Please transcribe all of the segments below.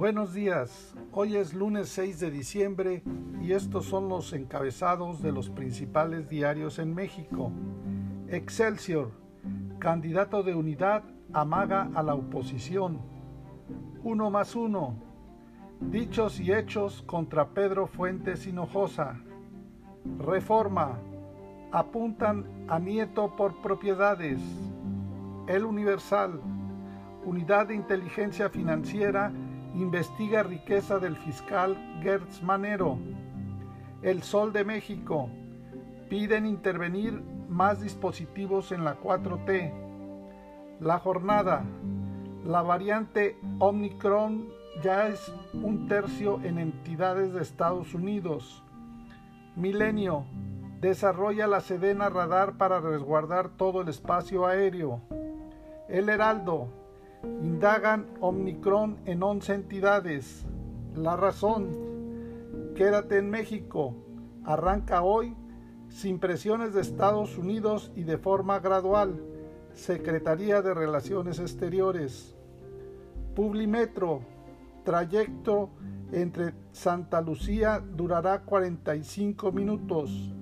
Buenos días, hoy es lunes 6 de diciembre y estos son los encabezados de los principales diarios en México. Excelsior, candidato de unidad amaga a la oposición. Uno más uno. Dichos y hechos contra Pedro Fuentes Hinojosa. Reforma. Apuntan a Nieto por propiedades. El Universal. Unidad de Inteligencia Financiera investiga riqueza del fiscal Gertz Manero. El Sol de México. Piden intervenir más dispositivos en la 4T. La jornada. La variante Omicron ya es un tercio en entidades de Estados Unidos. Milenio. Desarrolla la Sedena Radar para resguardar todo el espacio aéreo. El Heraldo Indagan Omicron en 11 entidades. La razón. Quédate en México. Arranca hoy sin presiones de Estados Unidos y de forma gradual. Secretaría de Relaciones Exteriores. Publimetro. Trayecto entre Santa Lucía durará 45 minutos.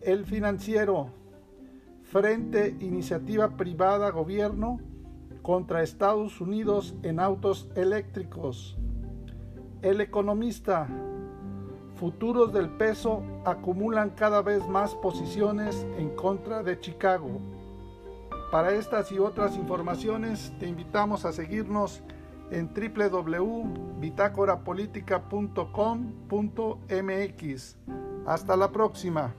El financiero. Frente Iniciativa Privada Gobierno contra Estados Unidos en autos eléctricos. El economista. Futuros del peso acumulan cada vez más posiciones en contra de Chicago. Para estas y otras informaciones te invitamos a seguirnos en www.bitácorapolítica.com.mx. Hasta la próxima.